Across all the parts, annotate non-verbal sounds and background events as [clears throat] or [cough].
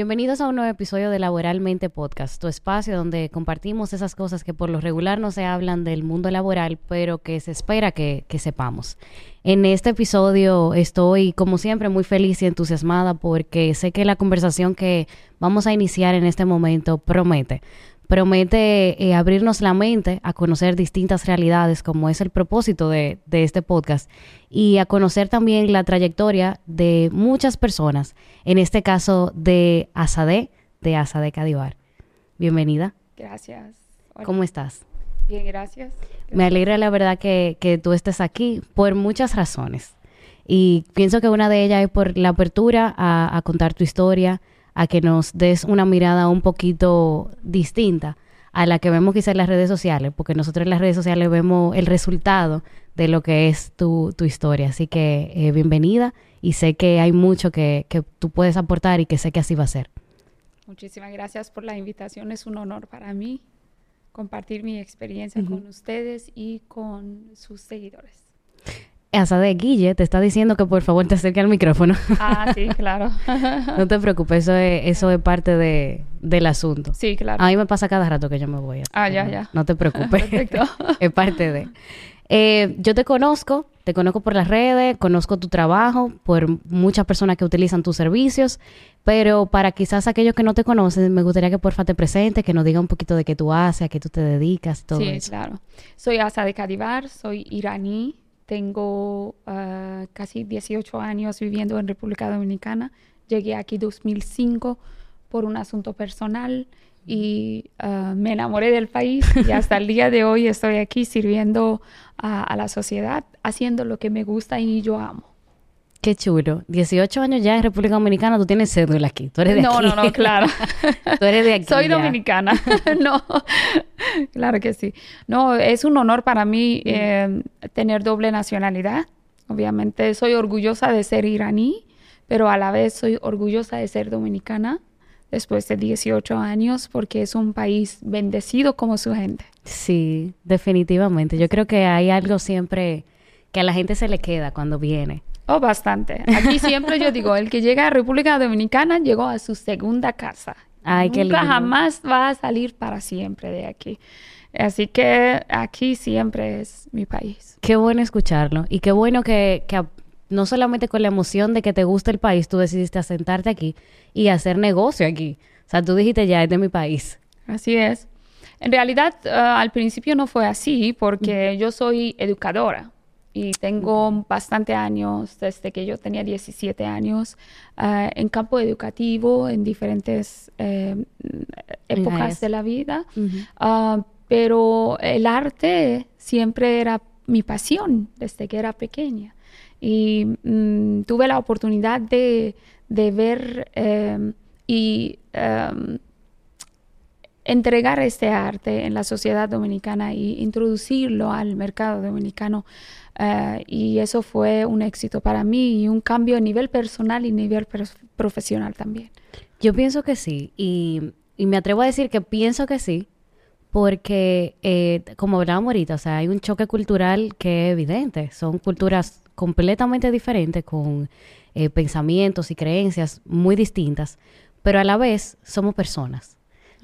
Bienvenidos a un nuevo episodio de Laboralmente Podcast, tu espacio donde compartimos esas cosas que por lo regular no se hablan del mundo laboral, pero que se espera que, sepamos. En este episodio estoy, como siempre, muy feliz y entusiasmada porque sé que la conversación que vamos a iniciar en este momento promete promete eh, abrirnos la mente a conocer distintas realidades, como es el propósito de, de, este podcast, y a conocer también la trayectoria de muchas personas, en este caso de Asade, de Asade Cadivar. Bienvenida. Gracias. Hola. ¿Cómo estás? Bien, gracias. gracias. Me alegra la verdad que, que tú estés aquí por muchas razones. Y pienso que una de ellas es por la apertura a, a contar tu historia, a que nos des una mirada un poquito distinta a la que vemos quizá en las redes sociales, porque nosotros en las redes sociales vemos el resultado de lo que es tu, tu historia. Así que eh, bienvenida y sé que hay mucho que, que, tú puedes aportar y que sé que así va a ser. Muchísimas gracias por la invitación. Es un honor para mí compartir mi experiencia uh -huh. con ustedes y con sus seguidores. Asade Guille te está diciendo que por favor te acerque al micrófono. Ah, sí, claro. [laughs] no te preocupes, eso es, eso es parte de, del asunto. Sí, claro. A mí me pasa cada rato que yo me voy. Ah, ya, ya. No te preocupes. Perfecto. [laughs] es parte de. Eh, yo te conozco, te conozco por las redes, conozco tu trabajo, por muchas personas que utilizan tus servicios, pero para quizás aquellos que no te conocen, me gustaría que porfa te presentes, que nos diga un poquito de qué tú haces, a qué tú te dedicas todo sí, eso. Sí, claro. Soy Asa de Cadivar, soy iraní, tengo uh, casi 18 años viviendo en República Dominicana. Llegué aquí en 2005 por un asunto personal y uh, me enamoré del país y hasta el día de hoy estoy aquí sirviendo a la sociedad, haciendo lo que me gusta y yo amo. Qué chulo. 18 años ya en República Dominicana, tú tienes cédula aquí. Tú eres de no, aquí. No, no, [laughs] claro. tú eres de aquí. Soy ya. dominicana. [laughs] [laughs] no, claro que sí. No, es un honor para mí eh, tener doble nacionalidad. Obviamente soy orgullosa de ser iraní, pero a la vez soy orgullosa de ser dominicana después de 18 años porque es un país bendecido como su gente. Sí, definitivamente. Yo creo que hay algo siempre que a la gente se le queda cuando viene. Oh, bastante. Aquí siempre yo digo, el que llega a República Dominicana llegó a su segunda casa. Ay, Nunca qué lindo. jamás va a salir para siempre de aquí. Así que aquí siempre es mi país. Qué bueno escucharlo. Y qué bueno que, que no solamente con la emoción de que te gusta el país, tú decidiste asentarte aquí y hacer negocio aquí. O sea, tú dijiste ya, es de mi país. Así es. En realidad, uh, al principio no fue así porque yo soy educadora y tengo bastante años, desde que yo tenía 17 años, uh, en campo educativo, en diferentes eh, épocas yes. de la vida. Uh -huh. uh, pero el arte siempre era mi pasión desde que era pequeña. Y mm, tuve la oportunidad de, de ver eh, y um, entregar este arte en la sociedad dominicana y introducirlo al mercado dominicano. Uh, y eso fue un éxito para mí y un cambio a nivel personal y nivel profesional también. Yo pienso que sí, y, y, me atrevo a decir que pienso que sí, porque eh, como hablábamos ahorita, o sea, hay un choque cultural que es evidente, son culturas completamente diferentes, con eh, pensamientos y creencias muy distintas, pero a la vez somos personas,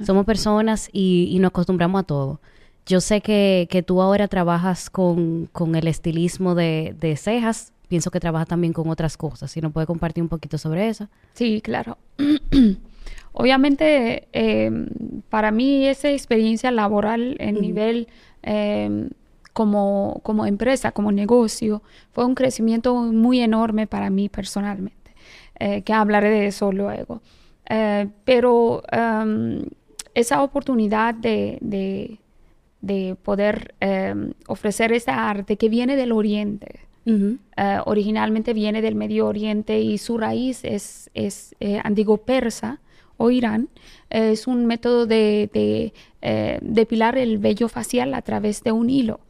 somos personas y, y nos acostumbramos a todo. Yo sé que, que tú ahora trabajas con, con el estilismo de, de, cejas. Pienso que trabajas también con otras cosas. Si nos puede compartir un poquito sobre eso. Sí, claro. [clears throat] Obviamente, eh, para mí esa experiencia laboral en nivel eh, como, como empresa, como negocio, fue un crecimiento muy enorme para mí personalmente, eh, que hablaré de eso luego. pero um, esa oportunidad de, de de poder eh, ofrecer esta arte que viene del Oriente. Uh -huh. uh, originalmente viene del Medio Oriente y su raíz es, es eh, antiguo persa o Irán. Eh, es un método de, de eh, depilar el vello facial a través de un hilo.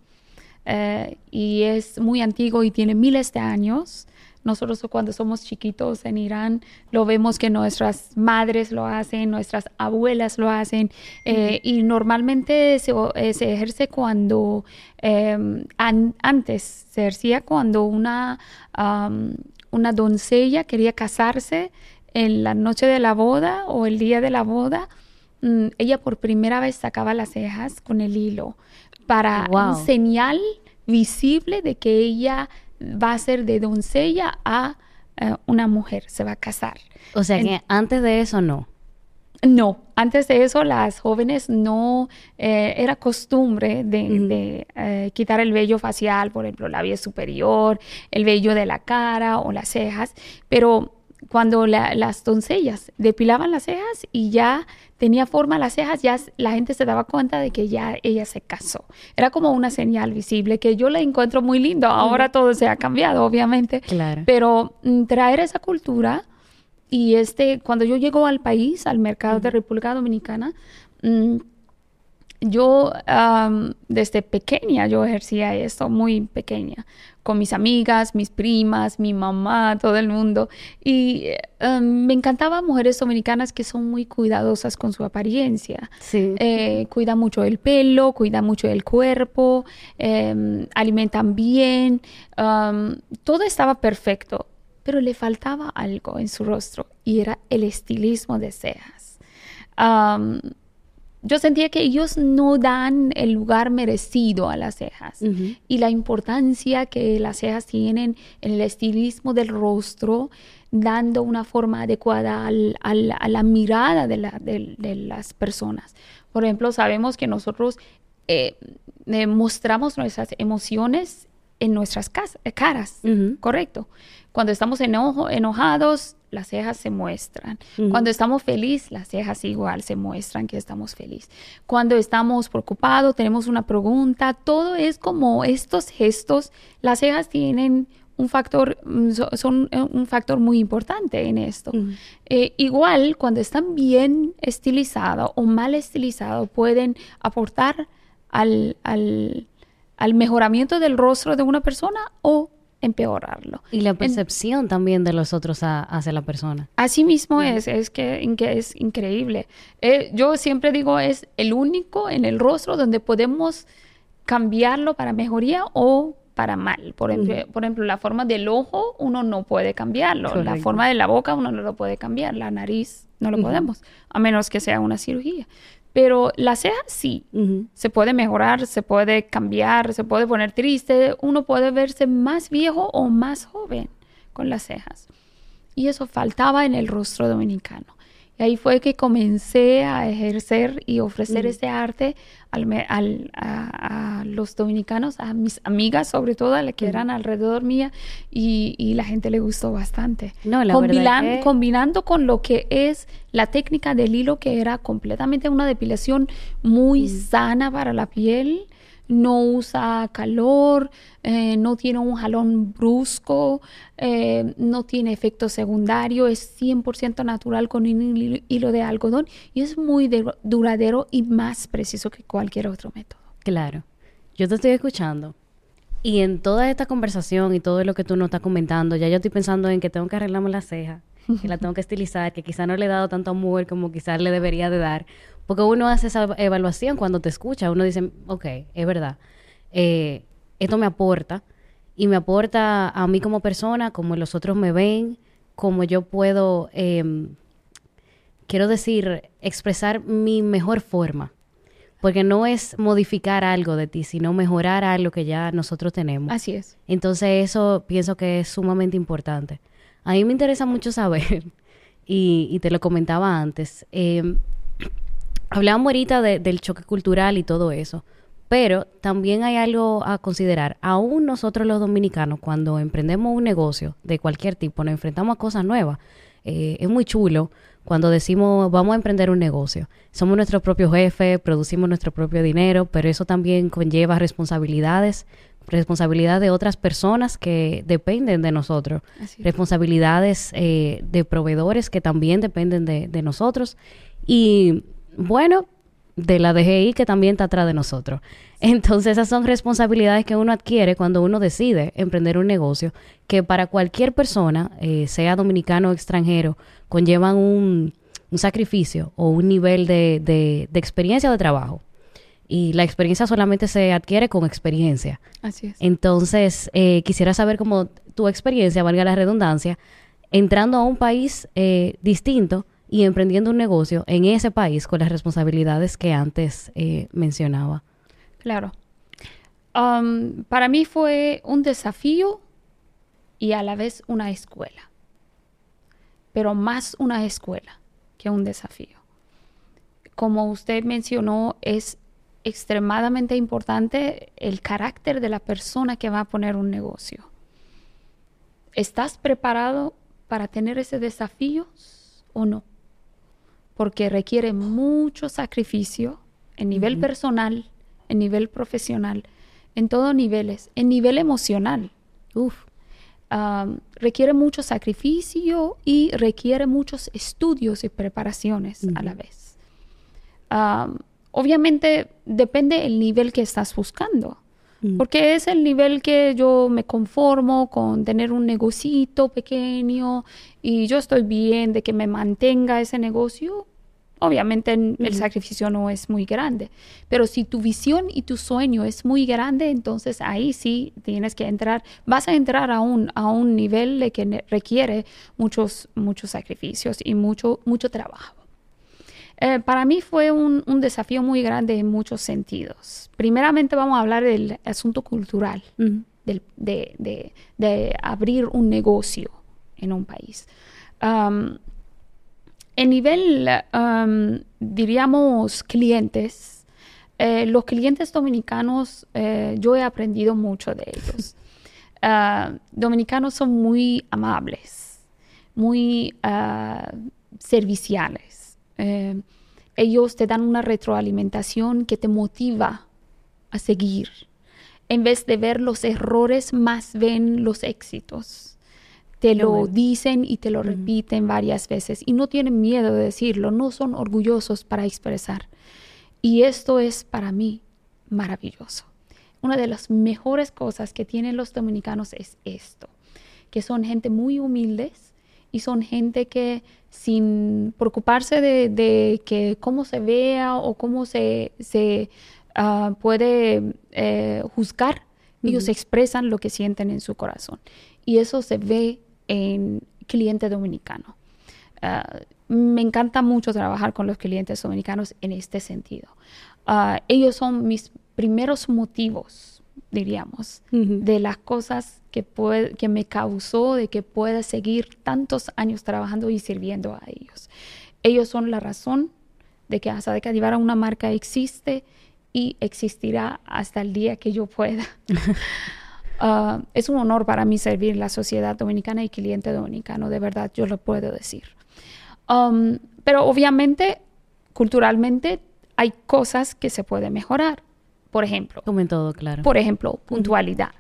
y es muy antiguo y tiene miles de años. Nosotros cuando somos chiquitos en Irán lo vemos que nuestras madres lo hacen, nuestras abuelas lo hacen eh, y normalmente se, eh, se ejerce cuando eh, an, antes se ejercía cuando una, um, una doncella quería casarse en la noche de la boda o el día de la boda, mm, ella por primera vez sacaba las cejas con el hilo para un señal visible de que ella va a ser de doncella a eh, una mujer, se va a casar. O sea que antes de eso no. No, antes de eso las jóvenes no eh, era costumbre de, eh, quitar el vello facial, por ejemplo, la vía superior, el vello de la cara o las cejas, pero cuando las doncellas depilaban las cejas y ya tenía forma las cejas, ya la gente se daba cuenta de que ya ella se casó. Era como una señal visible que yo la encuentro muy lindo. Ahora todo se ha cambiado, obviamente. Claro. Pero mm, traer esa cultura y este, cuando yo llego al país, al mercado de República Dominicana, mm, yo desde pequeña yo ejercía esto, muy pequeña, con mis amigas, mis primas, mi mamá, todo el mundo. Y me encantaban mujeres dominicanas que son muy cuidadosas con su apariencia. Sí. Eh, cuidan mucho el pelo, cuidan mucho el cuerpo, em, alimentan bien. todo estaba perfecto pero le faltaba algo en su rostro y era el estilismo de cejas. Yo sentía que ellos no dan el lugar merecido a las cejas y la importancia que las cejas tienen en el estilismo del rostro, dando una forma adecuada a la mirada de, las personas. Por ejemplo, sabemos que nosotros eh, eh, mostramos nuestras emociones en nuestras caras, ¿correcto? Cuando estamos enojo, enojados, las cejas se muestran. Cuando estamos felices, las cejas igual se muestran que estamos felices. Cuando estamos preocupados, tenemos una pregunta, todo es como estos gestos, las cejas tienen un factor, mm, son eh, un factor muy importante en esto. Eh, igual, cuando están bien estilizados o mal estilizados, pueden aportar al, al, al mejoramiento del rostro de una persona o empeorarlo. Y la percepción también de los otros hacia la persona. Así mismo es, es que, es increíble. Eh, yo siempre digo, es el único en el rostro donde podemos cambiarlo para mejoría o para mal. Por, ejemplo, por ejemplo, la forma del ojo uno no puede cambiarlo, la forma de la boca uno no lo puede cambiar, la nariz no lo podemos, a menos que sea una cirugía. Pero la ceja sí, se puede mejorar, se puede cambiar, se puede poner triste, uno puede verse más viejo o más joven con las cejas. Y eso faltaba en el rostro dominicano. Y ahí fue que comencé a ejercer y ofrecer mm. este arte al, a, los dominicanos, a mis amigas sobre todo, a las que mm. eran alrededor mía, y, la gente le gustó bastante. No, la Combinando con lo que es la técnica del hilo, que era completamente una depilación muy mm. sana para la piel, no usa calor, eh, no tiene un jalón brusco, eh, no tiene efecto secundario, es 100% natural con un hilo de algodón y es muy duradero y más preciso que cualquier otro método. Claro, yo te estoy escuchando y en toda esta conversación y todo lo que tú nos estás comentando, ya yo estoy pensando en que tengo que arreglarme la ceja, que la tengo que estilizar, que quizá no le he dado tanto amor como quizás le debería de dar porque uno hace esa evaluación cuando te escucha, uno dice, ok, es verdad, eh, esto me aporta y me aporta a mí como persona, como los otros me ven, como yo puedo, em, quiero decir, expresar mi mejor forma. Porque no es modificar algo de ti, sino mejorar algo que ya nosotros tenemos. Así es. Entonces eso pienso que es sumamente importante. A mí me interesa mucho saber, [laughs] y, te lo comentaba antes, eh, Hablábamos ahorita del choque cultural y todo eso, pero también hay algo a considerar. Aún nosotros los dominicanos, cuando emprendemos un negocio de cualquier tipo, nos enfrentamos a cosas nuevas. Eh, es muy chulo cuando decimos vamos a emprender un negocio. Somos nuestros propios jefes, producimos nuestro propio dinero, pero eso también conlleva responsabilidades, responsabilidad de otras personas que dependen de nosotros, responsabilidades eh, de proveedores que también dependen de, de nosotros. Y bueno, de la DGI que también está atrás de nosotros. Entonces esas son responsabilidades que uno adquiere cuando uno decide emprender un negocio que para cualquier persona, eh, sea dominicano o extranjero, conllevan un, sacrificio o un nivel de, de, de experiencia de trabajo. Y la experiencia solamente se adquiere con experiencia. Así es. Entonces, eh, quisiera saber cómo tu experiencia, valga la redundancia, entrando a un país eh, distinto y emprendiendo un negocio en ese país con las responsabilidades que antes eh, mencionaba. Claro. Um, para mí fue un desafío y a la vez una escuela, pero más una escuela que un desafío. Como usted mencionó, es extremadamente importante el carácter de la persona que va a poner un negocio. ¿Estás preparado para tener ese desafío o no? Porque requiere mucho sacrificio en nivel personal, en nivel profesional, en todos niveles, en nivel emocional. Uf. requiere mucho sacrificio y requiere muchos estudios y preparaciones a la vez. obviamente depende el nivel que estás buscando. Porque es el nivel que yo me conformo con tener un negocito pequeño y yo estoy bien de que me mantenga ese negocio. Obviamente el sacrificio no es muy grande, pero si tu visión y tu sueño es muy grande, entonces ahí sí tienes que entrar, vas a entrar a un, a un nivel de que requiere muchos, muchos sacrificios y mucho, mucho trabajo. Eh, para mí fue un, desafío muy grande en muchos sentidos. Primeramente vamos a hablar del asunto cultural, de, abrir un negocio en un país. en nivel, diríamos, clientes, eh, los clientes dominicanos, eh, yo he aprendido mucho de ellos. [laughs] Ah, dominicanos son muy amables, muy ah, serviciales eh, ellos te dan una retroalimentación que te motiva a seguir. En vez de ver los errores, más ven los éxitos. Te lo dicen y te lo repiten varias veces y no tienen miedo de decirlo, no son orgullosos para expresar. Y esto es para mí maravilloso. Una de las mejores cosas que tienen los dominicanos es esto, que son gente muy humildes y son gente que sin preocuparse de, que cómo se vea o cómo se, se ah, puede eh, juzgar, ellos expresan lo que sienten en su corazón. Y eso se ve en cliente dominicano. Ah, me encanta mucho trabajar con los clientes dominicanos en este sentido. Ah, ellos son mis primeros motivos, diríamos, de las cosas que, puede, que me causó de que pueda seguir tantos años trabajando y sirviendo a ellos. Ellos son la razón de que Asadeka Divara, una marca, existe y existirá hasta el día que yo pueda. [laughs] Ah, es un honor para mí servir la sociedad dominicana y cliente dominicano, de verdad, yo lo puedo decir. Um, pero obviamente, culturalmente, hay cosas que se pueden mejorar. Por ejemplo, como en todo, claro. Por ejemplo, puntualidad.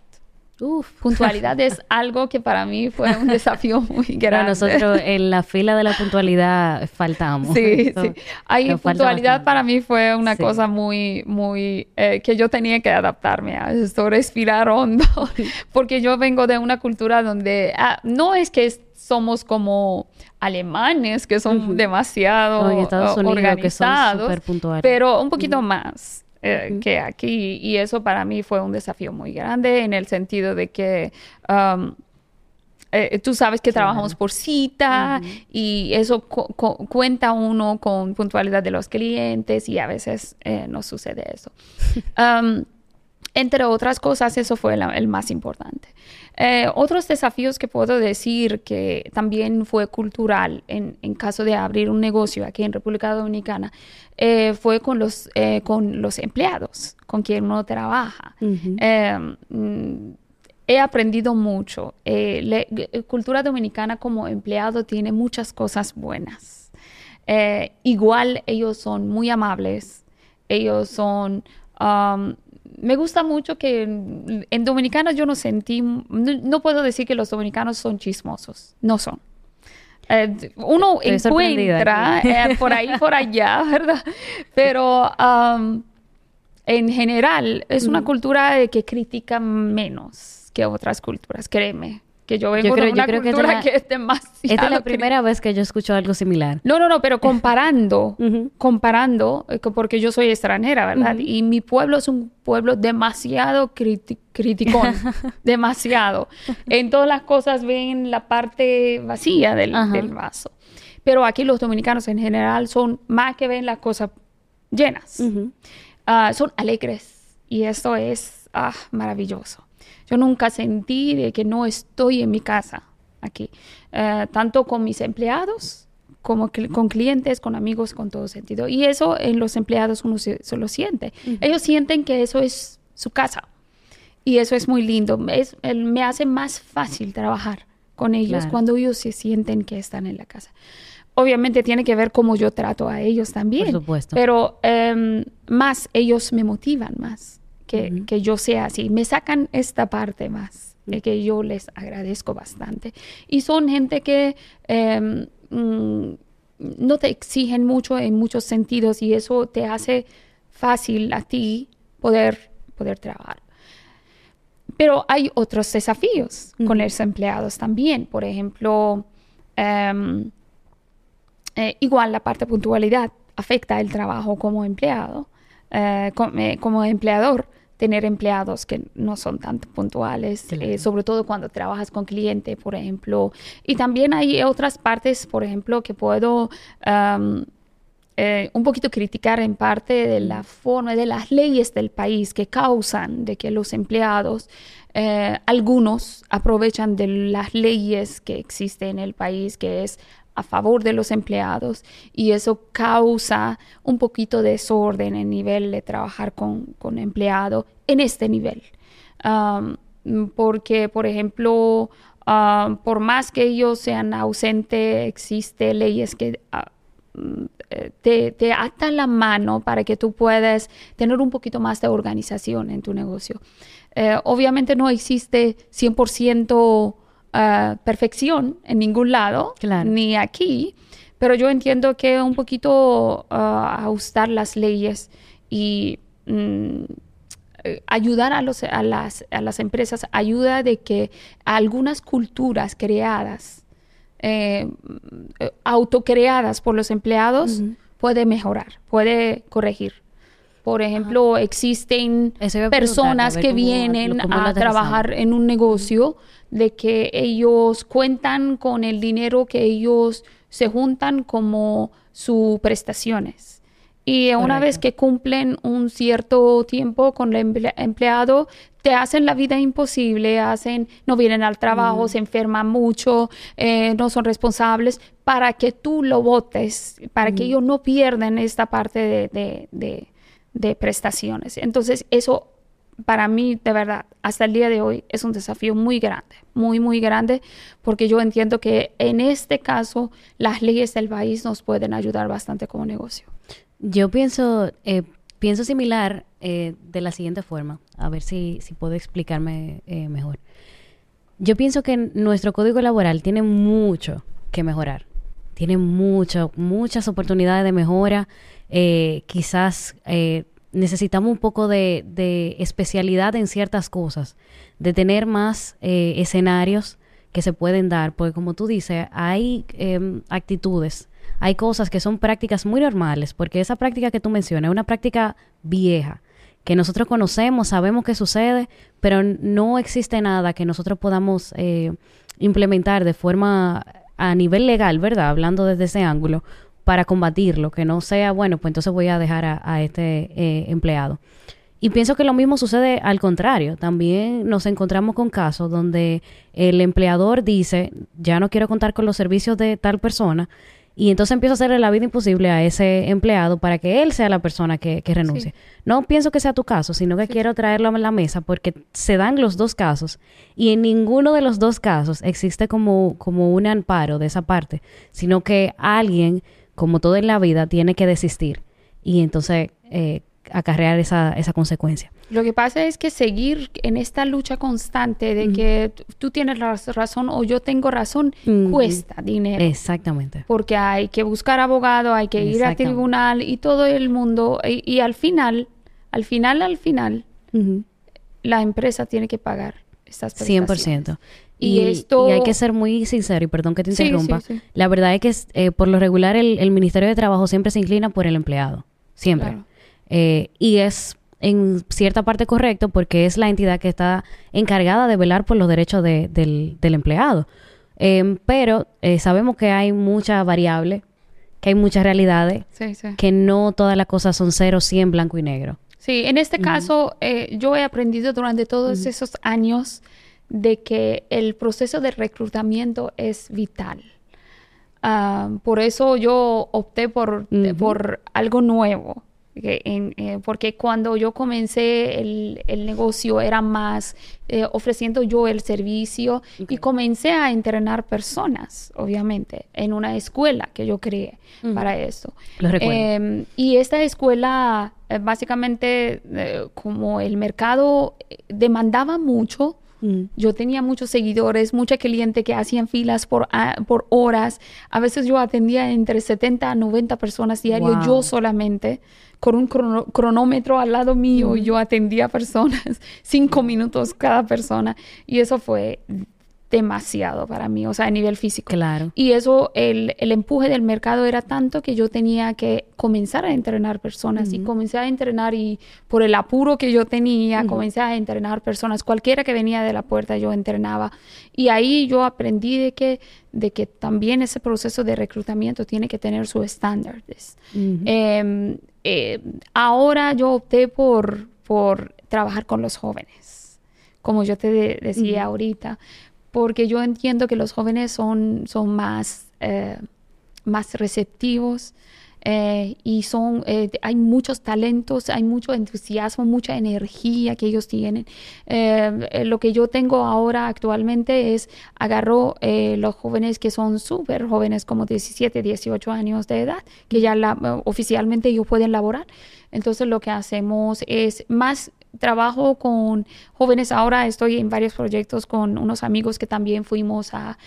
Uf. Puntualidad [laughs] es algo que para mí fue un desafío muy grande. nosotros en la fila de la puntualidad faltamos. Sí, sí. Ahí puntualidad para mí fue una cosa muy, muy, eh, que yo tenía que adaptarme a esto, respirar hondo, [laughs] porque yo vengo de una cultura donde ah, no es que somos como alemanes, que son demasiado organizados, pero un poquito más. Eh, que aquí. Y eso para mí fue un desafío muy grande en el sentido de que... Um, eh, tú sabes que trabajamos por cita y eso cuenta uno con puntualidad de los clientes y a veces eh, no sucede eso. [laughs] Um, entre otras cosas, eso fue el más importante. Eh, otros desafíos que puedo decir que también fue cultural en, caso de abrir un negocio aquí en República Dominicana eh, fue con los, eh, con los empleados con quien uno trabaja. Mm, he aprendido mucho. cultura dominicana como empleado tiene muchas cosas buenas. igual ellos son muy amables, ellos son... Um, me gusta mucho que en, dominicanos yo no sentí, no, puedo decir que los dominicanos son chismosos, no son. Eh, uno encuentra eh, por ahí, por allá, [laughs] ¿verdad? Pero en general es una cultura que critica menos que otras culturas, créeme. Que yo vengo de una cultura que, es demasiado... Esta es la primera vez que yo escucho algo similar. No, no, no, pero comparando, [laughs] comparando, eh, porque yo soy extranjera, ¿verdad? Y mi pueblo es un pueblo demasiado crítico, [laughs] demasiado. En todas las cosas ven la parte vacía del, vaso. Pero aquí los dominicanos en general son más que ven las cosas llenas. Ah, son alegres y eso es ah, maravilloso. Yo nunca sentí de que no estoy en mi casa aquí, eh, tanto con mis empleados como con clientes, con amigos, con todo sentido. Y eso en los empleados uno se, lo siente. Ellos sienten que eso es su casa. Y eso es muy lindo. Es, me hace más fácil trabajar con ellos cuando ellos se sienten que están en la casa. Obviamente tiene que ver cómo yo trato a ellos también. Por supuesto. Pero em, más ellos me motivan más que, yo sea así. Me sacan esta parte más, de que yo les agradezco bastante. Y son gente que em, mm, no te exigen mucho en muchos sentidos y eso te hace fácil a ti poder, poder trabajar. Pero hay otros desafíos con los empleados también. Por ejemplo, em, eh, igual la parte puntualidad afecta el trabajo como empleado, eh, eh, como empleador tener empleados que no son tan puntuales, eh, sobre todo cuando trabajas con cliente, por ejemplo. Y también hay otras partes, por ejemplo, que puedo eh, un poquito criticar en parte de la forma, de las leyes del país que causan de que los empleados, eh, algunos aprovechan de las leyes que existen en el país, que es a favor de los empleados y eso causa un poquito de desorden en nivel de trabajar con, con empleado en este nivel. porque, por ejemplo, por más que ellos sean ausentes, existen leyes que ah, te, te, atan la mano para que tú puedas tener un poquito más de organización en tu negocio. Eh, obviamente no existe 100% perfección en ningún lado, ni aquí, pero yo entiendo que un poquito ah, ajustar las leyes y mm, eh, ayudar a, los, a, las, a, las, empresas, ayuda de que algunas culturas creadas, eh, autocreadas por los empleados, puede mejorar, puede corregir. Por ejemplo, existen personas que vienen a trabajar en un negocio de que ellos cuentan con el dinero que ellos se juntan como sus prestaciones. Y una vez que cumplen un cierto tiempo con el empleado, te hacen la vida imposible, hacen, no vienen al trabajo, mm. se enferman mucho, eh, no son responsables, para que tú lo votes, para que mm. ellos no pierdan esta parte de, de de prestaciones. Entonces, eso para mí, de verdad, hasta el día de hoy es un desafío muy grande, muy, muy grande, porque yo entiendo que en este caso las leyes del país nos pueden ayudar bastante como negocio. Yo pienso, eh, pienso similar eh, de la siguiente forma, a ver si, si puedo explicarme eh, mejor. Yo pienso que nuestro código laboral tiene mucho que mejorar, tiene mucho, muchas oportunidades de mejora eh, quizás eh, necesitamos un poco de, especialidad en ciertas cosas, de tener más eh, escenarios que se pueden dar, porque como tú dices, hay em, actitudes, hay cosas que son prácticas muy normales, porque esa práctica que tú mencionas es una práctica vieja, que nosotros conocemos, sabemos que sucede, pero no existe nada que nosotros podamos implementar de forma a nivel legal, ¿verdad? Hablando desde ese ángulo, para combatirlo, que no sea, bueno, pues entonces voy a dejar a, este eh, empleado. Y pienso que lo mismo sucede al contrario. También nos encontramos con casos donde el empleador dice, ya no quiero contar con los servicios de tal persona, y entonces empieza a hacerle la vida imposible a ese empleado para que él sea la persona que, renuncie. No pienso que sea tu caso, sino que quiero traerlo a la mesa porque se dan los dos casos y en ninguno de los dos casos existe como, como un amparo de esa parte, sino que alguien como todo en la vida, tiene que desistir y entonces eh, acarrear esa, esa consecuencia. Lo que pasa es que seguir en esta lucha constante de que tú tienes razón o yo tengo razón cuesta dinero. Exactamente. Porque hay que buscar abogado, hay que ir al tribunal y todo el mundo. Y, al final, al final, al final, la empresa tiene que pagar estas prestaciones. 100%. Y, esto... y hay que ser muy sincero, y perdón que te interrumpa. La verdad es que eh, por lo regular el, Ministerio de Trabajo siempre se inclina por el empleado. Siempre. Eh, y es en cierta parte correcto porque es la entidad que está encargada de velar por los derechos del, del, empleado. Em, pero eh, sabemos que hay muchas variables, que hay muchas realidades, que no todas las cosas son cero, cien, blanco y negro. Sí, en este caso yo he aprendido durante todos esos años de que el proceso de reclutamiento es vital. Ah, por eso yo opté por, por algo nuevo. Eh, porque cuando yo comencé el, negocio era más eh, ofreciendo yo el servicio y comencé a entrenar personas, obviamente, en una escuela que yo creé para eso. Em, y esta escuela, eh, básicamente, como el mercado demandaba mucho. Yo tenía muchos seguidores, mucha cliente que hacían filas por, por horas. A veces yo atendía entre 70 a 90 personas diario, yo solamente, con un cronómetro al lado mío, mm. yo atendía personas, [laughs] cinco minutos cada persona. Y eso fue demasiado para mí, o sea, a nivel físico. Claro. Y eso, el, el, empuje del mercado era tanto que yo tenía que comenzar a entrenar personas y comencé a entrenar y por el apuro que yo tenía, comencé a entrenar personas, cualquiera que venía de la puerta yo entrenaba. Y ahí yo aprendí de que, de que también ese proceso de reclutamiento tiene que tener sus estándares. Em, eh, ahora yo opté por, por trabajar con los jóvenes, como yo te decía ahorita porque yo entiendo que los jóvenes son, son más, eh, más receptivos eh, y son, eh, hay muchos talentos, hay mucho entusiasmo, mucha energía que ellos tienen. lo que yo tengo ahora actualmente es agarro los jóvenes que son súper jóvenes, como 17, 18 años de edad, que ya oficialmente ellos pueden laborar. Entonces lo que hacemos es más trabajo con jóvenes ahora, estoy en varios proyectos con unos amigos que también fuimos a,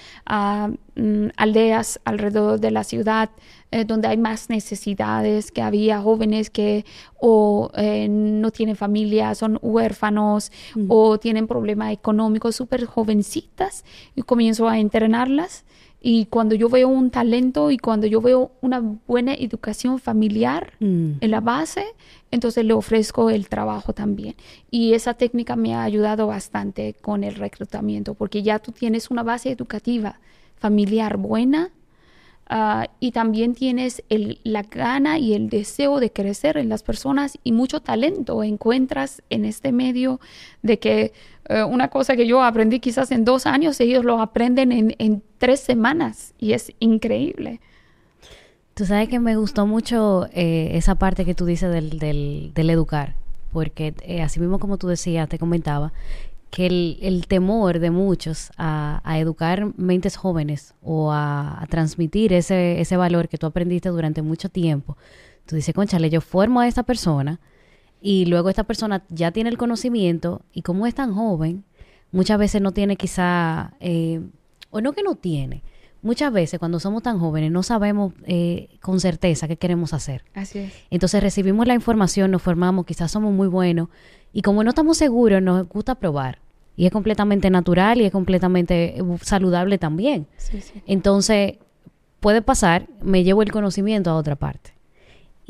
mm, aldeas alrededor de la ciudad eh, donde hay más necesidades, que había jóvenes que o eh, no tienen familia, son huérfanos o tienen problemas económicos, súper jovencitas y comienzo a entrenarlas. Y cuando yo veo un talento y cuando yo veo una buena educación familiar mm. en la base, entonces le ofrezco el trabajo también. Y esa técnica me ha ayudado bastante con el reclutamiento, porque ya tú tienes una base educativa familiar buena ah, y también tienes la gana y el deseo de crecer en las personas y mucho talento encuentras en este medio de que eh, una cosa que yo aprendí quizás en dos años, ellos lo aprenden en, en tres semanas y es increíble. Tú sabes que me gustó mucho eh, esa parte que tú dices del, del, educar, porque eh, así mismo como tú decías, te comentaba, que el, temor de muchos a, educar mentes jóvenes o a, transmitir ese, ese valor que tú aprendiste durante mucho tiempo, tú dices, conchale, yo formo a esta persona y luego esta persona ya tiene el conocimiento y como es tan joven, muchas veces no tiene quizá, eh, o no que no tiene, muchas veces cuando somos tan jóvenes no sabemos eh, con certeza qué queremos hacer. Así es. Entonces recibimos la información, nos formamos, quizás somos muy buenos y como no estamos seguros, nos gusta probar. Y es completamente natural y es completamente uh, saludable también. Sí, sí. Entonces, puede pasar, me llevo el conocimiento a otra parte.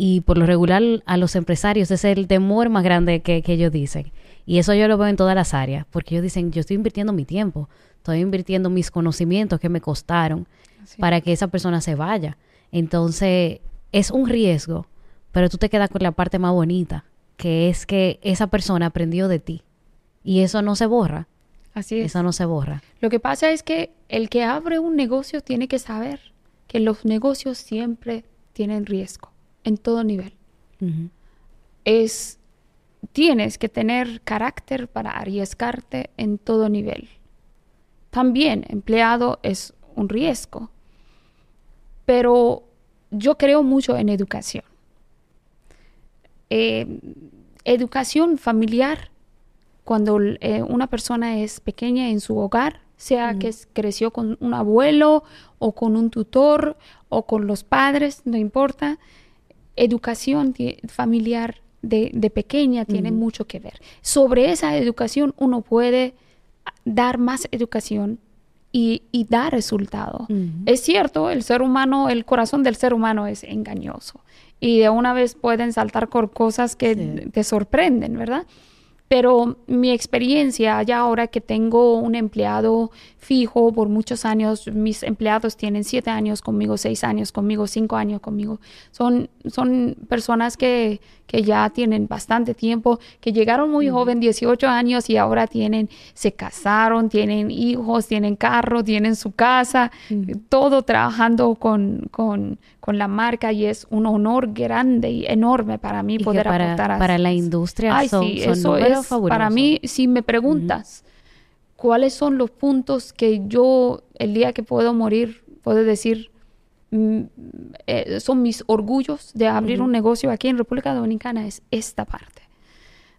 Y por lo regular a los empresarios ese es el temor más grande que, que ellos dicen. Y eso yo lo veo en todas las áreas, porque ellos dicen, yo estoy invirtiendo mi tiempo, estoy invirtiendo mis conocimientos que me costaron para que esa persona se vaya. Entonces, es un riesgo, pero tú te quedas con la parte más bonita, que es que esa persona aprendió de ti. Y eso no se borra. Así es. Eso no se borra. Lo que pasa es que el que abre un negocio tiene que saber que los negocios siempre tienen riesgo, en todo nivel. Es tienes que tener carácter para arriesgarte en todo nivel. También empleado es un riesgo, pero yo creo mucho en educación. Eh, educación familiar, cuando eh, una persona es pequeña en su hogar, sea que creció con un abuelo o con un tutor o con los padres, no importa, educación familiar de, pequeña tiene mucho que ver. Sobre esa educación uno puede dar más educación y, y da resultado. Es cierto, el ser humano, el corazón del ser humano es engañoso y de una vez pueden saltar con cosas que te sorprenden, ¿verdad? Pero mi experiencia, ya ahora que tengo un empleado fijo por muchos años, mis empleados tienen siete años conmigo, seis años conmigo, cinco años conmigo. Son, son personas que, que ya tienen bastante tiempo, que llegaron muy joven, 18 años, y ahora tienen, se casaron, tienen hijos, tienen carro, tienen su casa, todo trabajando con, con, con, la marca y es un honor grande y enorme para mí poder para, aportar Para la industria son, sí, eso es, Para mí, si me preguntas cuáles son los puntos que yo el día que puedo morir puedo decir mm, eh, son mis orgullos de abrir un negocio aquí en República Dominicana es esta parte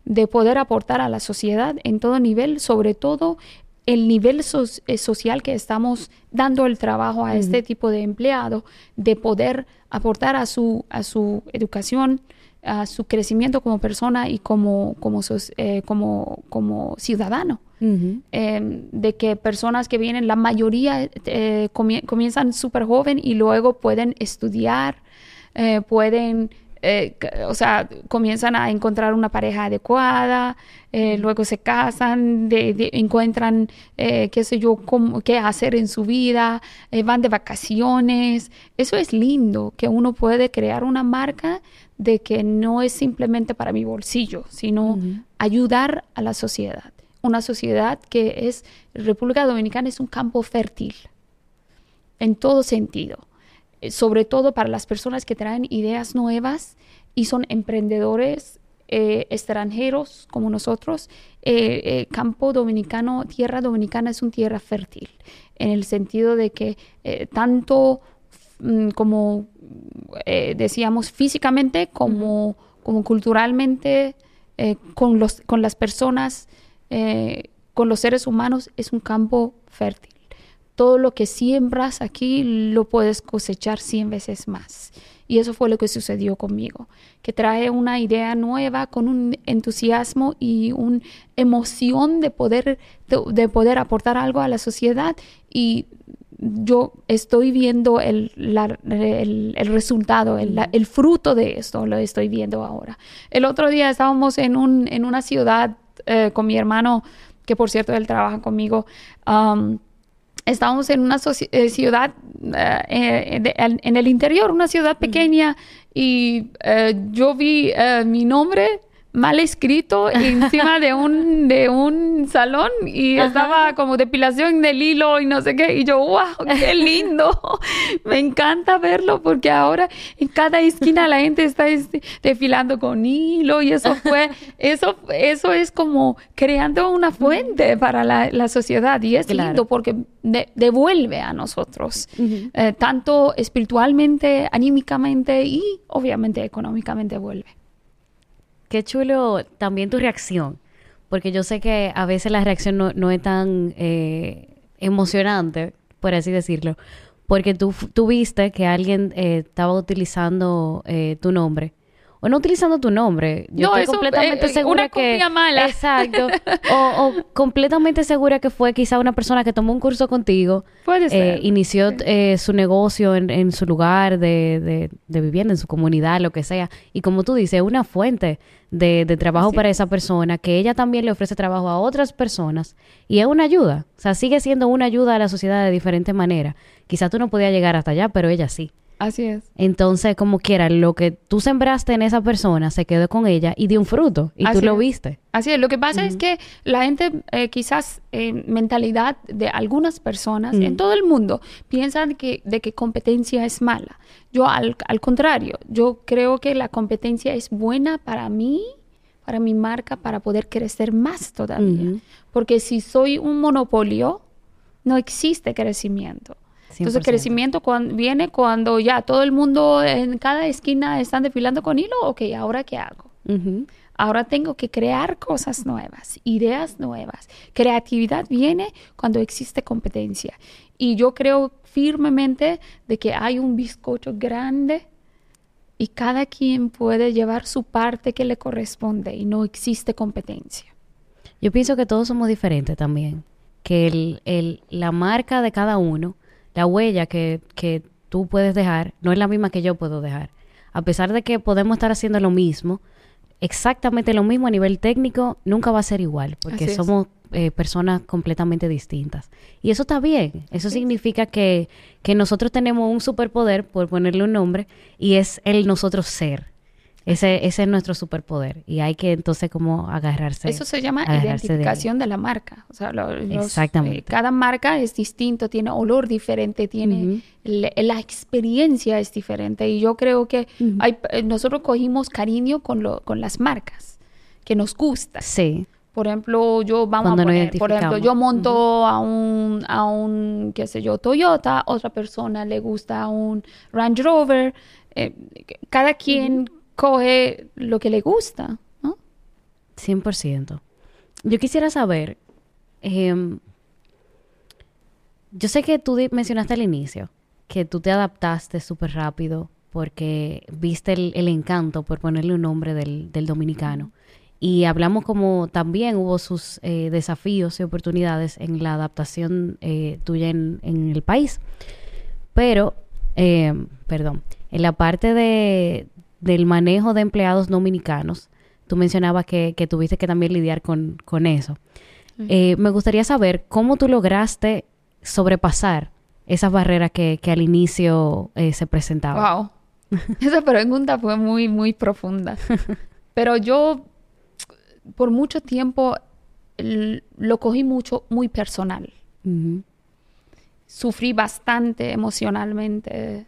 de poder aportar a la sociedad en todo nivel, sobre todo el nivel eh, social que estamos dando el trabajo a este tipo de empleado, de poder aportar a su, a su educación, a su crecimiento como persona y como, como, eh, como, como ciudadano. Em, de que personas que vienen, la mayoría eh, comienzan súper joven y luego pueden estudiar, eh, o sea, comienzan a encontrar una pareja adecuada, luego se casan, encuentran, qué sé yo, cómo, qué hacer en su vida, van de vacaciones. Eso es lindo, que uno puede crear una marca de que no es simplemente para mi bolsillo, sino ayudar a la sociedad. Una sociedad que es, República Dominicana es un campo fértil en todo sentido, eh, sobre todo para las personas que traen ideas nuevas y son emprendedores eh, extranjeros como nosotros. Eh, campo dominicano, tierra dominicana es un tierra fértil, en el sentido de que tanto mm, como eh, decíamos, físicamente como, como culturalmente, eh, con, los, con las personas, eh, con los seres humanos, es un campo fértil. Todo lo que siembras aquí lo puedes cosechar 100 veces más. Y eso fue lo que sucedió conmigo, que trae una idea nueva con un entusiasmo y una emoción de poder, de poder aportar algo a la sociedad y yo estoy viendo el, el, resultado, el, fruto de esto, lo estoy viendo ahora. El otro día estábamos en, un, en una ciudad eh, con mi hermano, que por cierto él trabaja conmigo. Estábamos en una eh, ciudad eh, en el interior, una ciudad pequeña, y yo vi mi nombre mal escrito [laughs] encima de un de un salón y estaba como depilación del hilo y no sé qué. Y yo wow qué [laughs] lindo [laughs] me encanta verlo porque ahora en cada esquina la gente está este, desfilando con hilo y eso fue eso eso es como creando una fuente para la, sociedad y es lindo porque devuelve a nosotros eh, tanto espiritualmente anímicamente y obviamente económicamente vuelve Qué chulo también tu reacción, porque yo sé que a veces la reacción no, es tan eh, emocionante, por así decirlo, porque tú, tú viste que alguien eh, estaba utilizando eh, tu nombre o no utilizando tu nombre. Yo estoy completamente eh, segura que mala. exacto, [laughs] o, completamente segura que fue quizá una persona que tomó un curso contigo, Puede eh, ser. inició eh, su negocio en, en su lugar de, de, de, vivienda, en su comunidad, lo que sea, y como tú dices, una fuente de, de trabajo para esa persona, que ella también le ofrece trabajo a otras personas y es una ayuda, o sea, sigue siendo una ayuda a la sociedad de diferente manera. Quizá tú no podías llegar hasta allá, pero ella sí. Así es. Entonces, como quiera, lo que tú sembraste en esa persona se quedó con ella y dio un fruto y tú lo viste. Así es. Lo que pasa es que la gente, eh, quizás en mentalidad de algunas personas en todo el mundo, piensan que, de que competencia es mala. Yo, al, contrario, yo creo que la competencia es buena para mí, para mi marca, para poder crecer más todavía. Porque si soy un monopolio, no existe crecimiento. Entonces, el crecimiento viene cuando ya todo el mundo en cada esquina están desfilando con hilo. Ok, ¿ahora qué hago? Ahora tengo que crear cosas nuevas, ideas nuevas. Creatividad viene cuando existe competencia. Y yo creo firmemente de que hay un bizcocho grande y cada quien puede llevar su parte que le corresponde y no existe competencia. Yo pienso que todos somos diferentes también que el, el, la marca de cada uno, la huella que, que tú puedes dejar, no es la misma que yo puedo dejar. A pesar de que podemos estar haciendo lo mismo, exactamente lo mismo a nivel técnico, nunca va a ser igual, porque somos eh, personas completamente distintas. Y eso está bien, eso significa que, que nosotros tenemos un superpoder, por ponerle un nombre, y es el nosotros ser. Ese, ese es nuestro superpoder y hay que entonces como agarrarse. Eso se llama de- identificación de, la marca. O sea, lo- los- Exactamente. eh, cada marca es distinto, tiene olor diferente, tiene le- la experiencia es diferente. Y yo creo que hay, eh, nosotros cogimos cariño con, lo, con las marcas que nos gustan. Sí, Por ejemplo, yo vamos Cuando a poner, por ejemplo, yo monto a un a un qué sé yo, Toyota, otra persona le gusta un Range Rover, eh, cada quien coge lo que le gusta, ¿no? 100%. Yo quisiera saber, em, yo sé que tú mencionaste al inicio que tú te adaptaste súper rápido porque viste el, encanto, por ponerle un nombre, del, dominicano. Y hablamos como también hubo sus eh, desafíos y oportunidades en la adaptación eh, tuya en, el país. Pero, eh, perdón, en la parte de, del manejo de empleados dominicanos, tú mencionabas que, que tuviste que también lidiar con, con eso. Eh, me gustaría saber cómo tú lograste sobrepasar esas barreras que, que al inicio eh, se presentaban. Wow. [laughs] Esa pregunta fue muy, muy profunda. Pero yo, por mucho tiempo, lo cogí mucho, muy personal. Sufrí bastante emocionalmente.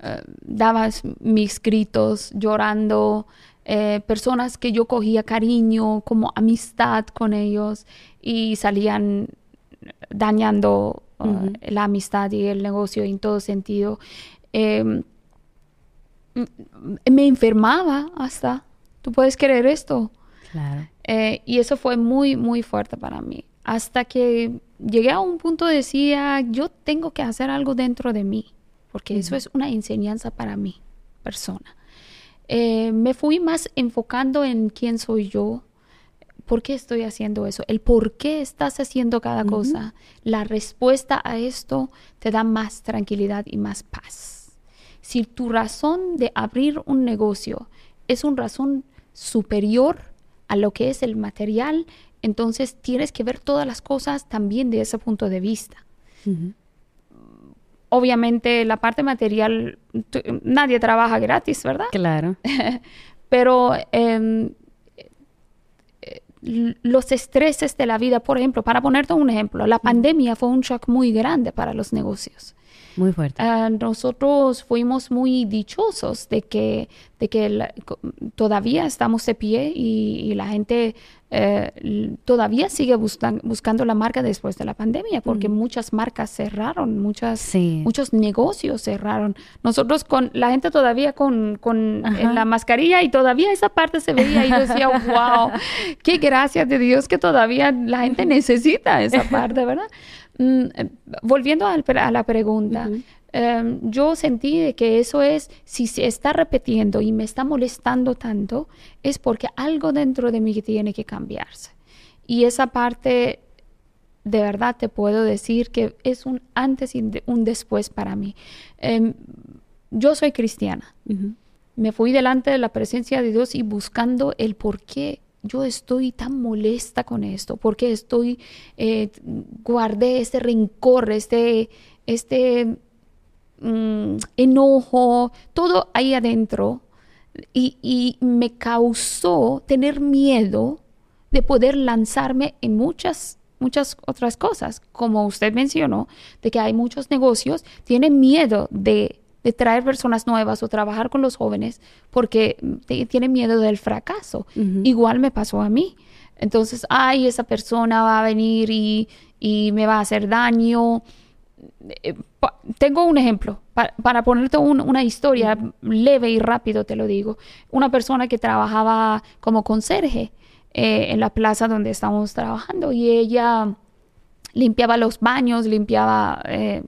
Eh, daba mis gritos llorando. eh, personas que yo cogía cariño, como amistad con ellos, y salían dañando uh, Ujú. la amistad y el negocio en todo sentido. Em, m- me enfermaba hasta. ¿Tú puedes creer esto? Claro. Eh, y eso fue muy, muy fuerte para mí. Hasta que llegué a un punto de decía, yo tengo que hacer algo dentro de mí, porque eso es una enseñanza para mí, persona. Eh, me fui más enfocando en quién soy yo, por qué estoy haciendo eso, el por qué estás haciendo cada cosa. La respuesta a esto te da más tranquilidad y más paz. Si tu razón de abrir un negocio es una razón superior a lo que es el material, entonces tienes que ver todas las cosas también de ese punto de vista. Obviamente la parte material, tú- nadie trabaja gratis, ¿verdad? Claro. [laughs] Pero em, eh, los estreses de la vida, por ejemplo, para ponerte un ejemplo, la pandemia fue un shock muy grande para los negocios. Muy fuerte. Ah, nosotros fuimos muy dichosos de que, de que la- todavía estamos de pie y, y la gente eh, todavía sigue buscan- buscando la marca después de la pandemia, porque muchas marcas cerraron, muchas, Sí. muchos negocios cerraron. Nosotros con la gente todavía con, con en la mascarilla y todavía esa parte se veía y yo decía, [laughs] wow, qué gracias de Dios que todavía la gente necesita esa parte, ¿verdad? Mm, eh, volviendo pre- a la pregunta. Em, yo sentí de que eso es, si se está repitiendo y me está molestando tanto, es porque algo dentro de mí tiene que cambiarse. Y esa parte, de verdad te puedo decir que es un antes y un después para mí. Em, yo soy cristiana Ujú. me fui delante de la presencia de Dios y buscando el por qué yo estoy tan molesta con esto, por qué estoy, eh, guardé este rencor, este, este mm, enojo, todo ahí adentro, y, y me causó tener miedo de poder lanzarme en muchas muchas otras cosas, como usted mencionó, de que hay muchos negocios, tienen miedo de, de traer personas nuevas o trabajar con los jóvenes porque te- tienen miedo del fracaso. Igual me pasó a mí. Entonces, ay, esa persona va a venir y, y me va a hacer daño. Eh, tengo un ejemplo pa- para ponerte un- una historia leve y rápido, te lo digo. Una persona que trabajaba como conserje eh, en la plaza donde estábamos trabajando y ella limpiaba los baños, limpiaba... eh,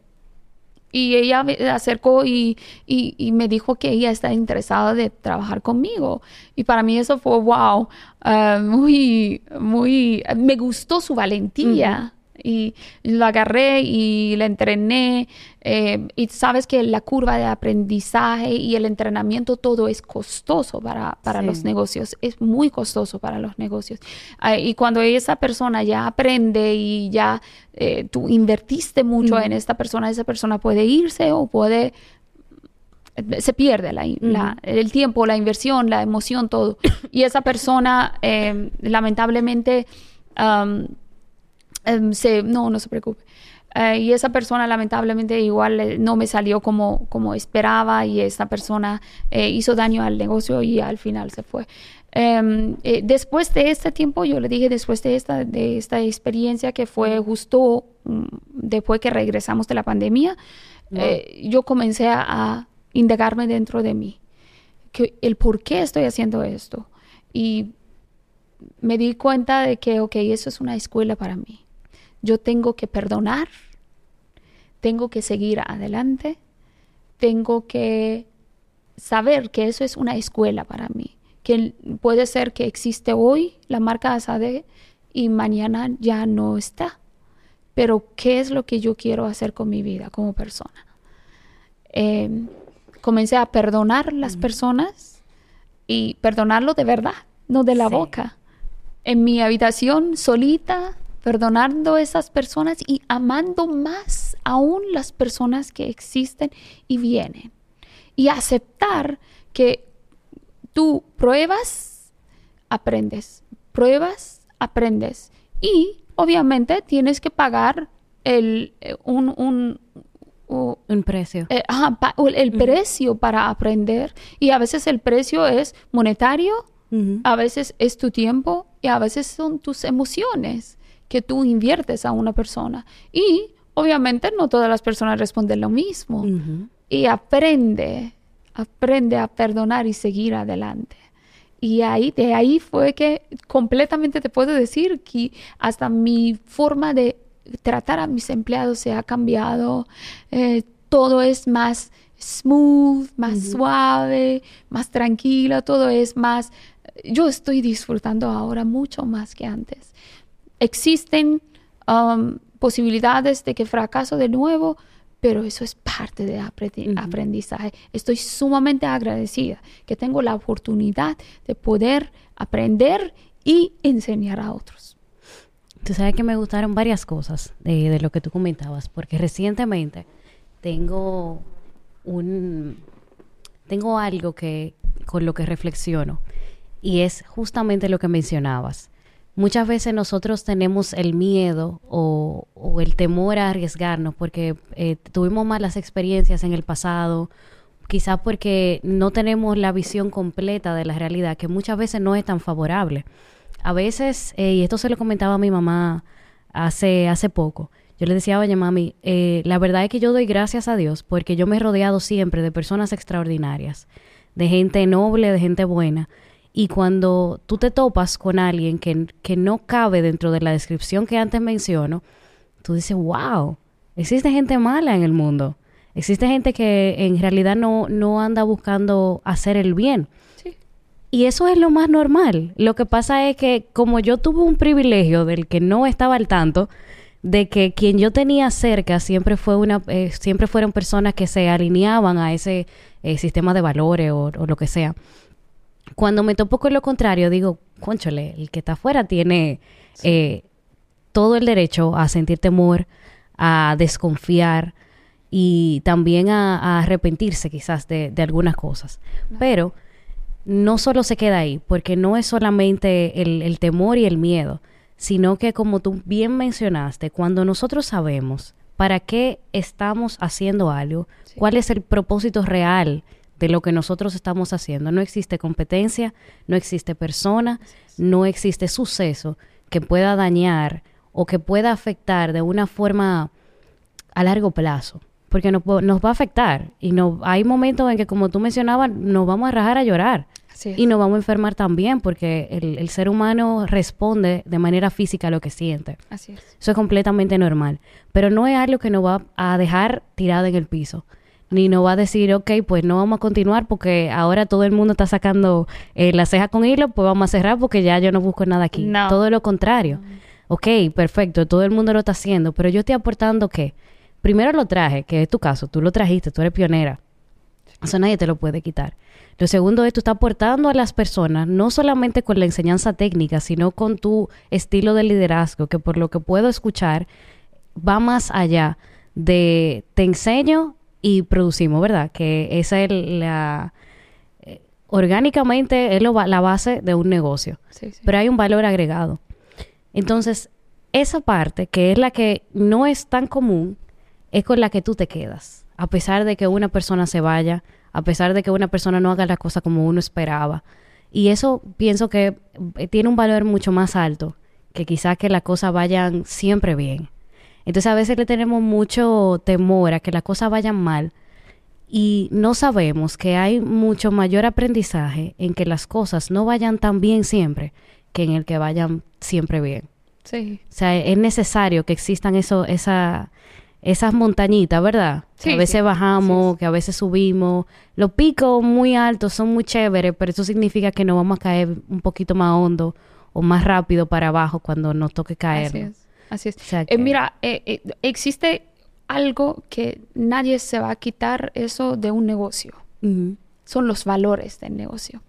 y ella me acercó y, y- y me dijo que ella está interesada de trabajar conmigo. Y para mí eso fue, wow, ah, muy, muy, me gustó su valentía. Y lo agarré y le entrené. Eh, y sabes que la curva de aprendizaje y el entrenamiento, todo es costoso para, para los negocios, es muy costoso para los negocios. Ah, y cuando esa persona ya aprende y ya eh, tú invertiste mucho en esta persona, esa persona puede irse o puede se pierde la, el tiempo, la inversión, la emoción, todo. Y esa persona, em, lamentablemente, em, se, no, no se preocupe. Eh, y esa persona lamentablemente igual eh, no me salió como, como esperaba y esa persona eh, hizo daño al negocio y al final se fue. Em, después de este tiempo, yo le dije, después de esta, de esta experiencia que fue justo mm, después que regresamos de la pandemia, yo comencé a, indagarme dentro de mí, que el por qué estoy haciendo esto. Y me di cuenta de que, ok, eso es una escuela para mí. Yo tengo que perdonar, tengo que seguir adelante, tengo que saber que eso es una escuela para mí, que puede ser que existe hoy la marca Asade y mañana ya no está. Pero ¿qué es lo que yo quiero hacer con mi vida como persona? Eh, comencé a perdonar las personas y perdonarlo de verdad, no de la boca. En mi habitación solita, perdonando a esas personas y amando más aún las personas que existen y vienen. Y aceptar que tú pruebas, aprendes, pruebas, aprendes. Y obviamente tienes que pagar el, eh, un, un precio. Eh, el precio para aprender. Y a veces el precio es monetario, a veces es tu tiempo y a veces son tus emociones que tú inviertes a una persona. Y obviamente no todas las personas responden lo mismo. Y aprende, aprende a perdonar y seguir adelante. Y ahí, de ahí fue que completamente te puedo decir que hasta mi forma de tratar a mis empleados se ha cambiado, eh, todo es más smooth, más suave, más tranquilo, todo es más, yo estoy disfrutando ahora mucho más que antes. Existen um, posibilidades de que fracaso de nuevo, pero eso es parte de aprendizaje. Estoy sumamente agradecida que tengo la oportunidad de poder aprender y enseñar a otros. Tú sabes que me gustaron varias cosas de, lo que tú comentabas, porque recientemente tengo un tengo algo que con lo que reflexiono y es justamente lo que mencionabas. Muchas veces nosotros tenemos el miedo o, el temor a arriesgarnos porque eh, tuvimos malas experiencias en el pasado, quizás porque no tenemos la visión completa de la realidad, que muchas veces no es tan favorable a veces, eh, y esto se lo comentaba a mi mamá hace, hace poco, yo le decía, oye mami, eh, la verdad es que yo doy gracias a Dios porque yo me he rodeado siempre de personas extraordinarias, de gente noble, de gente buena. Y cuando tú te topas con alguien que, que no cabe dentro de la descripción que antes menciono, tú dices, wow, existe gente mala en el mundo. Existe gente que en realidad no, no anda buscando hacer el bien. Y eso es lo más normal. Lo que pasa es que como yo tuve un privilegio del que no estaba al tanto, de que quien yo tenía cerca siempre fue una, eh, siempre fueron personas que se alineaban a ese eh, sistema de valores o, lo que sea. Cuando me topo con lo contrario, digo, conchole, el que está afuera tiene eh, todo el derecho a sentir temor, a desconfiar y también a, arrepentirse quizás de, algunas cosas. Pero no solo se queda ahí, porque no es solamente el, temor y el miedo, sino que como tú bien mencionaste, cuando nosotros sabemos para qué estamos haciendo algo, cuál es el propósito real de lo que nosotros estamos haciendo, no existe competencia, no existe persona, no existe suceso que pueda dañar o que pueda afectar de una forma a largo plazo porque nos, nos va a afectar. Y no, hay momentos en que, como tú mencionabas, nos vamos a rajar a llorar. Y nos vamos a enfermar también, porque el, ser humano responde de manera física a lo que siente. Así es. Eso es completamente normal. Pero no es algo que nos va a dejar tirado en el piso. Ni nos va a decir, ok, pues no vamos a continuar porque ahora todo el mundo está sacando eh, la ceja con hilo, pues vamos a cerrar porque ya yo no busco nada aquí. Todo lo contrario. ok, perfecto, todo el mundo lo está haciendo, pero yo estoy aportando que, primero lo traje, que es tu caso, tú lo trajiste, tú eres pionera. Eso nadie te lo puede quitar. Lo segundo es, tú estás aportando a las personas, no solamente con la enseñanza técnica, sino con tu estilo de liderazgo, que por lo que puedo escuchar, va más allá de te enseño y producimos, ¿verdad? Que esa es la... eh, orgánicamente es lo la base de un negocio, Sí, sí. pero hay un valor agregado. Entonces, esa parte, que es la que no es tan común, es con la que tú te quedas. A pesar de que una persona se vaya, a pesar de que una persona no haga la cosa como uno esperaba. Y eso pienso que eh, tiene un valor mucho más alto que quizás que las cosas vayan siempre bien. Entonces a veces le tenemos mucho temor a que las cosas vayan mal y no sabemos que hay mucho mayor aprendizaje en que las cosas no vayan tan bien siempre que en el que vayan siempre bien. Sí. O sea, es necesario que existan eso, esa, esas montañitas, ¿verdad? Sí, que a veces sí. bajamos, que a veces subimos. Los picos muy altos son muy chéveres, pero eso significa que nos vamos a caer un poquito más hondo o más rápido para abajo cuando nos toque caer. Así es. Así es. O sea Eh, mira, eh, eh, existe algo que nadie se va a quitar eso de un negocio. Son los valores del negocio.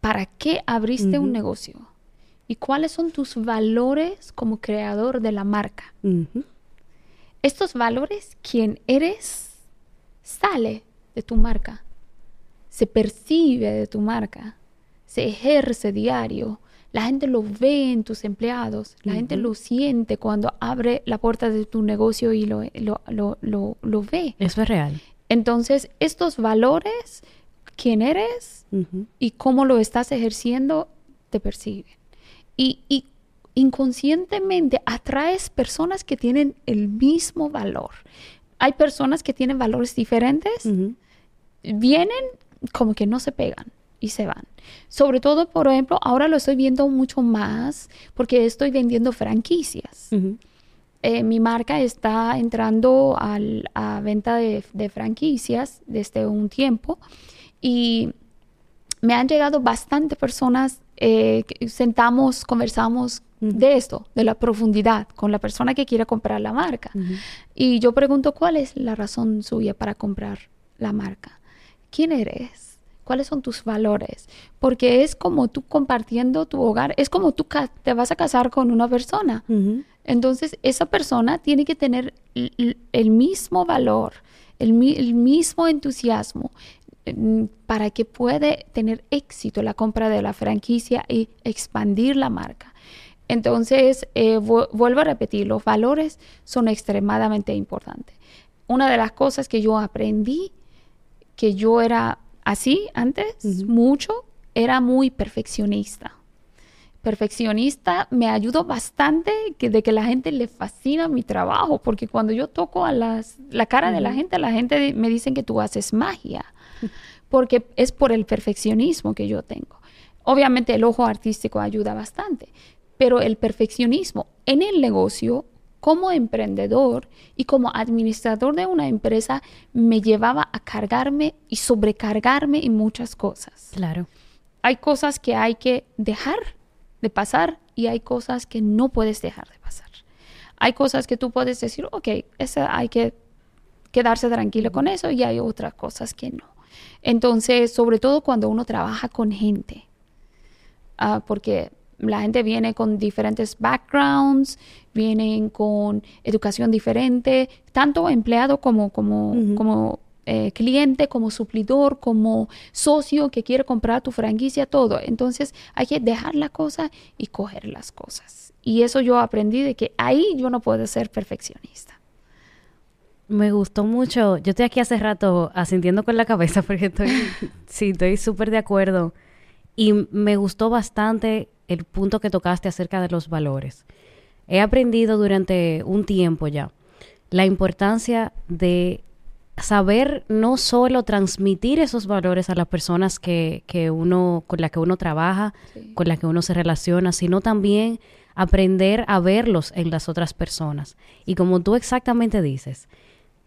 ¿Para qué abriste un negocio? ¿Y cuáles son tus valores como creador de la marca? Estos valores, quién eres, sale de tu marca, se percibe de tu marca, se ejerce diario. La gente lo ve en tus empleados, la gente lo siente cuando abre la puerta de tu negocio y lo, lo, lo, lo, lo ve. Eso es real. Entonces, estos valores, quién eres y cómo lo estás ejerciendo, te perciben. Y, y inconscientemente atraes personas que tienen el mismo valor. Hay personas que tienen valores diferentes, vienen como que no se pegan y se van. Sobre todo, por ejemplo, ahora lo estoy viendo mucho más porque estoy vendiendo franquicias. Eh, mi marca está entrando al- a venta de, de franquicias desde un tiempo y me han llegado bastante personas. eh, sentamos, conversamos de esto, de la profundidad, con la persona que quiere comprar la marca. Y yo pregunto, ¿cuál es la razón suya para comprar la marca? ¿Quién eres? ¿Cuáles son tus valores? Porque es como tú compartiendo tu hogar, es como tú te vas a casar con una persona. Entonces, esa persona tiene que tener el mismo valor, el, mi- el mismo entusiasmo para que pueda tener éxito la compra de la franquicia y expandir la marca. Entonces, eh, vu- vuelvo a repetir, los valores son extremadamente importantes. Una de las cosas que yo aprendí, que yo era así antes, mucho, era muy perfeccionista. Perfeccionista me ayudó bastante que de que la gente le fascina mi trabajo, porque cuando yo toco a las, la cara de la gente, la gente me dicen que tú haces magia, [laughs] porque es por el perfeccionismo que yo tengo. Obviamente el ojo artístico ayuda bastante, pero el perfeccionismo en el negocio como emprendedor y como administrador de una empresa me llevaba a cargarme y sobrecargarme en muchas cosas Claro. hay cosas que hay que dejar de pasar y hay cosas que no puedes dejar de pasar. Hay cosas que tú puedes decir, ok, esa hay que quedarse tranquilo con eso y hay otras cosas que no. Entonces, sobre todo cuando uno trabaja con gente, ah, porque la gente viene con diferentes backgrounds, vienen con educación diferente, tanto empleado como, como, eh, cliente, como suplidor, como socio que quiere comprar tu franquicia, todo. Entonces hay que dejar la cosa y coger las cosas. Y eso yo aprendí de que ahí yo no puedo ser perfeccionista. Me gustó mucho. Yo estoy aquí hace rato asintiendo con la cabeza porque estoy, [laughs] sí, estoy súper de acuerdo. Y me gustó bastante el punto que tocaste acerca de los valores. He aprendido durante un tiempo ya la importancia de saber no solo transmitir esos valores a las personas que, que uno, con las que uno trabaja, Sí. con las que uno se relaciona, sino también aprender a verlos en las otras personas. Y como tú exactamente dices,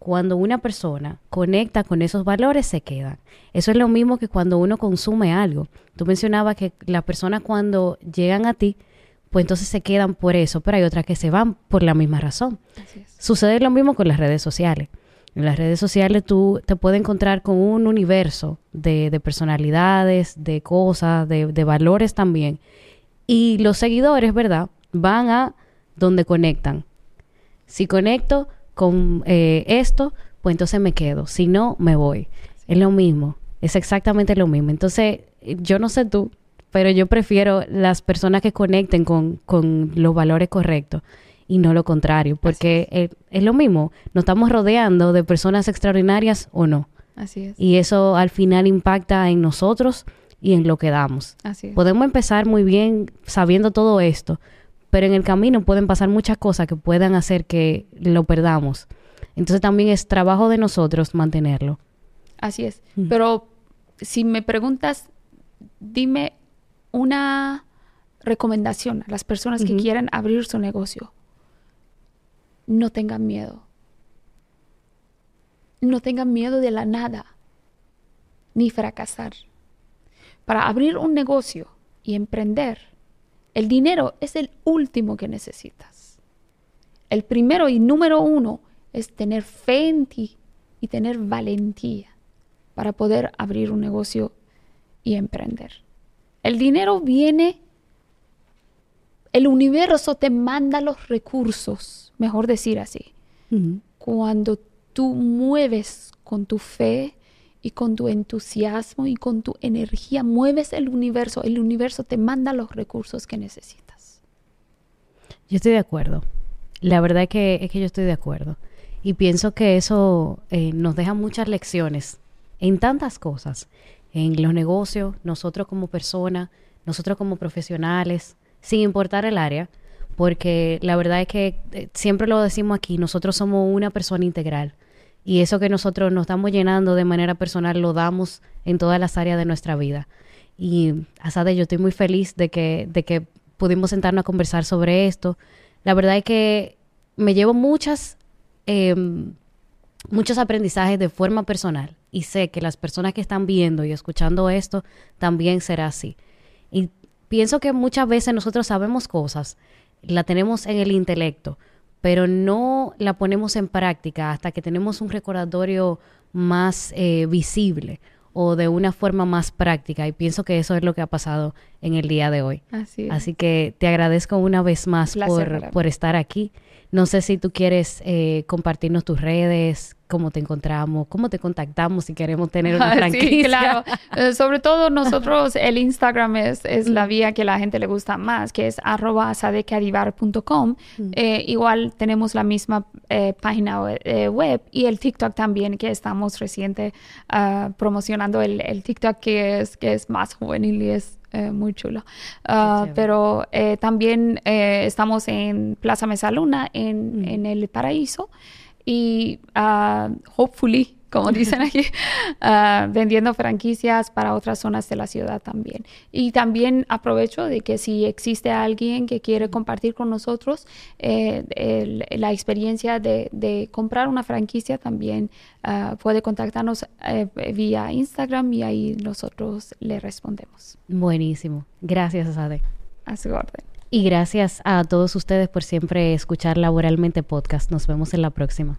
cuando una persona conecta con esos valores, se quedan. Eso es lo mismo que cuando uno consume algo. Tú mencionabas que las personas cuando llegan a ti, pues entonces se quedan por eso, pero hay otras que se van por la misma razón. Sucede lo mismo con las redes sociales. En las redes sociales tú te puedes encontrar con un universo de, personalidades, de cosas, de, valores también. Y los seguidores, ¿verdad? Van a donde conectan. Si conecto con eh, esto, pues entonces me quedo. Si no, me voy. Es lo mismo. Es exactamente lo mismo. Entonces, yo no sé tú, pero yo prefiero las personas que conecten con, con los valores correctos y no lo contrario, porque es. lo mismo, nos estamos rodeando de personas extraordinarias o no. Así es. Y eso al final impacta en nosotros y en lo que damos. Así es. Podemos empezar muy bien sabiendo todo esto, pero en el camino pueden pasar muchas cosas que puedan hacer que lo perdamos. Entonces también es trabajo de nosotros mantenerlo. Así es. Pero si me preguntas, dime una recomendación a las personas que quieren abrir su negocio no tengan miedo. No tengan miedo de la nada, ni fracasar. Para abrir un negocio y emprender, el dinero es el último que necesitas. El primero y número uno es tener fe en ti y tener valentía para poder abrir un negocio y emprender. El dinero viene, el universo te manda los recursos mejor decir así. Cuando tú mueves con tu fe y con tu entusiasmo y con tu energía, mueves el universo, el universo te manda los recursos que necesitas. Yo estoy de acuerdo. La verdad es que, es que yo estoy de acuerdo. Y pienso que eso eh, nos deja muchas lecciones en tantas cosas. En los negocios, nosotros como personas, nosotros como profesionales, sin importar el área porque la verdad es que eh, siempre lo decimos aquí, nosotros somos una persona integral y eso que nosotros nos estamos llenando de manera personal lo damos en todas las áreas de nuestra vida. Y Asade, yo estoy muy feliz de que, de que pudimos sentarnos a conversar sobre esto. La verdad es que me llevo muchas, em, muchos aprendizajes de forma personal y sé que las personas que están viendo y escuchando esto también será así. Y pienso que muchas veces nosotros sabemos cosas, la tenemos en el intelecto, pero no la ponemos en práctica hasta que tenemos un recordatorio más eh, visible o de una forma más práctica. Y pienso que eso es lo que ha pasado en el día de hoy. Así, Así que te agradezco una vez más por, por, estar aquí. No sé si tú quieres eh, compartirnos tus redes, cómo te encontramos, cómo te contactamos si queremos tener una franquicia. Sí, claro. [laughs] Eh, sobre todo nosotros, el Instagram es, es la vía que la gente le gusta más, que es arroba eh, igual tenemos la misma eh, página web y el TikTok también, que estamos reciente ah, promocionando el, el, TikTok que es, que es más juvenil y es muy chulo. Ah, pero también estamos en Plaza Mesa Luna, en, en el Paraíso y uh, hopefully, como [laughs] dicen aquí, uh, vendiendo franquicias para otras zonas de la ciudad también. Y también aprovecho de que si existe alguien que quiere compartir con nosotros eh, la experiencia de, comprar una franquicia, también uh, puede contactarnos eh, vía Instagram y ahí nosotros le respondemos. Buenísimo. Gracias, Asade. A su orden. Y gracias a todos ustedes por siempre escuchar Laboralmente Podcast. Nos vemos en la próxima.